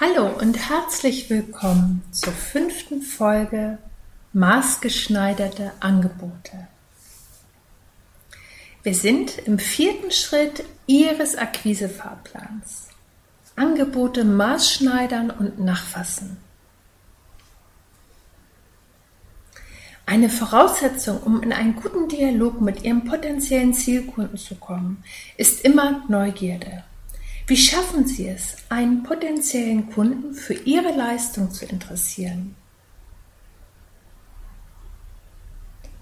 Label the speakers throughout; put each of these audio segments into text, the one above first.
Speaker 1: Hallo und herzlich willkommen zur fünften Folge Maßgeschneiderte Angebote. Wir sind im vierten Schritt Ihres Akquisefahrplans. Angebote maßschneidern und nachfassen. Eine Voraussetzung, um in einen guten Dialog mit Ihrem potenziellen Zielkunden zu kommen, ist immer Neugierde. Wie schaffen Sie es, einen potenziellen Kunden für Ihre Leistung zu interessieren?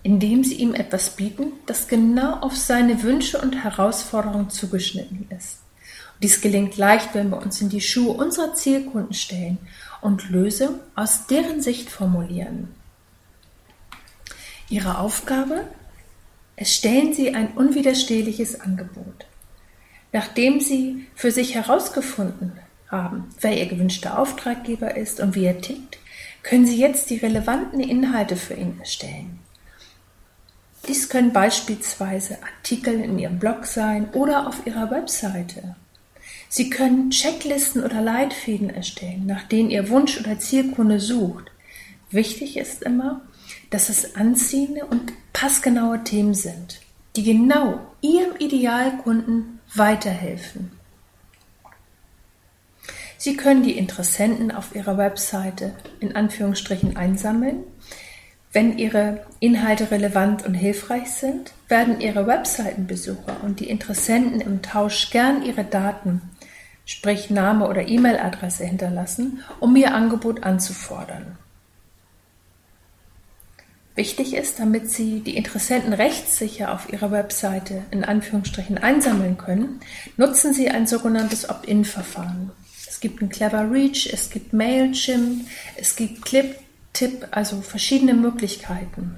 Speaker 1: Indem Sie ihm etwas bieten, das genau auf seine Wünsche und Herausforderungen zugeschnitten ist. Und dies gelingt leicht, wenn wir uns in die Schuhe unserer Zielkunden stellen und Lösungen aus deren Sicht formulieren. Ihre Aufgabe? Erstellen Sie ein unwiderstehliches Angebot. Nachdem Sie für sich herausgefunden haben, wer Ihr gewünschter Auftraggeber ist und wie er tickt, können Sie jetzt die relevanten Inhalte für ihn erstellen. Dies können beispielsweise Artikel in Ihrem Blog sein oder auf Ihrer Webseite. Sie können Checklisten oder Leitfäden erstellen, nach denen Ihr Wunsch oder Zielkunde sucht. Wichtig ist immer, dass es anziehende und passgenaue Themen sind, die genau Ihrem Idealkunden weiterhelfen. Sie können die Interessenten auf Ihrer Webseite in Anführungsstrichen einsammeln. Wenn Ihre Inhalte relevant und hilfreich sind, werden Ihre Webseitenbesucher und die Interessenten im Tausch gern ihre Daten, sprich Name oder E-Mail-Adresse hinterlassen, um Ihr Angebot anzufordern. Wichtig ist, damit Sie die Interessenten rechtssicher auf Ihrer Webseite in Anführungsstrichen einsammeln können, nutzen Sie ein sogenanntes Opt-in-Verfahren. Es gibt ein Clever Reach, es gibt Mailchimp, es gibt ClipTip, also verschiedene Möglichkeiten.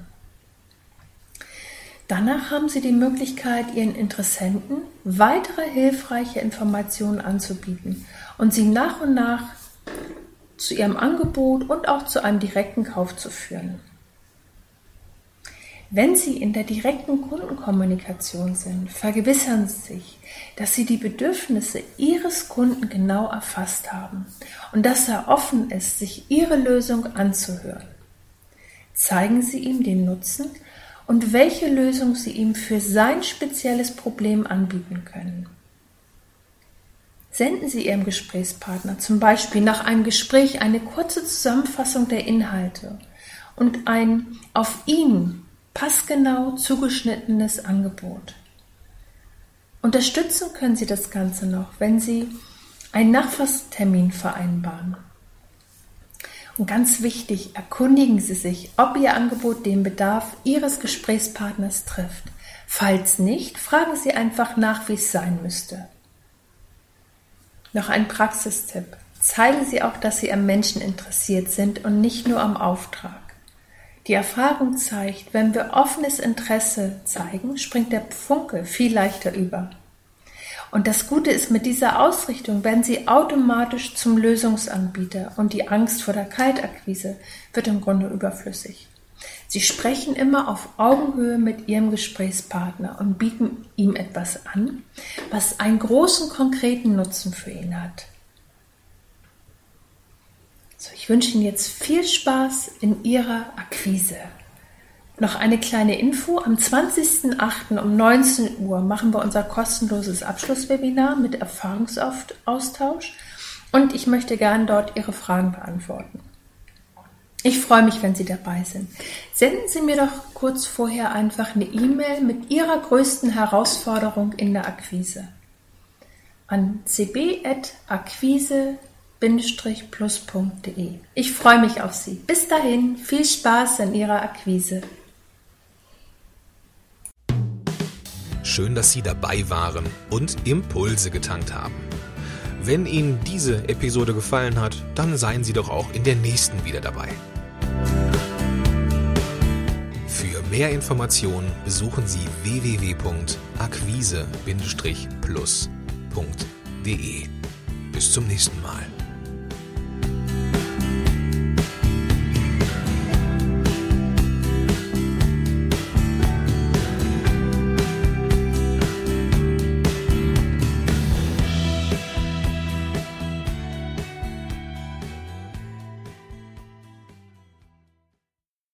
Speaker 1: Danach haben Sie die Möglichkeit, Ihren Interessenten weitere hilfreiche Informationen anzubieten und sie nach und nach zu Ihrem Angebot und auch zu einem direkten Kauf zu führen. Wenn Sie in der direkten Kundenkommunikation sind, vergewissern Sie sich, dass Sie die Bedürfnisse Ihres Kunden genau erfasst haben und dass er offen ist, sich Ihre Lösung anzuhören. Zeigen Sie ihm den Nutzen und welche Lösung Sie ihm für sein spezielles Problem anbieten können. Senden Sie Ihrem Gesprächspartner zum Beispiel nach einem Gespräch eine kurze Zusammenfassung der Inhalte und ein auf ihn passgenau zugeschnittenes Angebot. Unterstützen können Sie das Ganze noch, wenn Sie einen Nachfasstermin vereinbaren. Und ganz wichtig, erkundigen Sie sich, ob Ihr Angebot den Bedarf Ihres Gesprächspartners trifft. Falls nicht, fragen Sie einfach nach, wie es sein müsste. Noch ein Praxistipp. Zeigen Sie auch, dass Sie am Menschen interessiert sind und nicht nur am Auftrag. Die Erfahrung zeigt, wenn wir offenes Interesse zeigen, springt der Funke viel leichter über. Und das Gute ist, mit dieser Ausrichtung werden Sie automatisch zum Lösungsanbieter und die Angst vor der Kaltakquise wird im Grunde überflüssig. Sie sprechen immer auf Augenhöhe mit Ihrem Gesprächspartner und bieten ihm etwas an, was einen großen konkreten Nutzen für ihn hat. So, ich wünsche Ihnen jetzt viel Spaß in Ihrer Akquise. Noch eine kleine Info. Am 20.08. um 19 Uhr machen wir unser kostenloses Abschlusswebinar mit Erfahrungsaustausch und ich möchte gerne dort Ihre Fragen beantworten. Ich freue mich, wenn Sie dabei sind. Senden Sie mir doch kurz vorher einfach eine E-Mail mit Ihrer größten Herausforderung in der Akquise an cb.akquise.de plus.de. Ich freue mich auf Sie. Bis dahin, viel Spaß in Ihrer Akquise.
Speaker 2: Schön, dass Sie dabei waren und Impulse getankt haben. Wenn Ihnen diese Episode gefallen hat, dann seien Sie doch auch in der nächsten wieder dabei. Für mehr Informationen besuchen Sie www.akquise-plus.de. Bis zum nächsten Mal.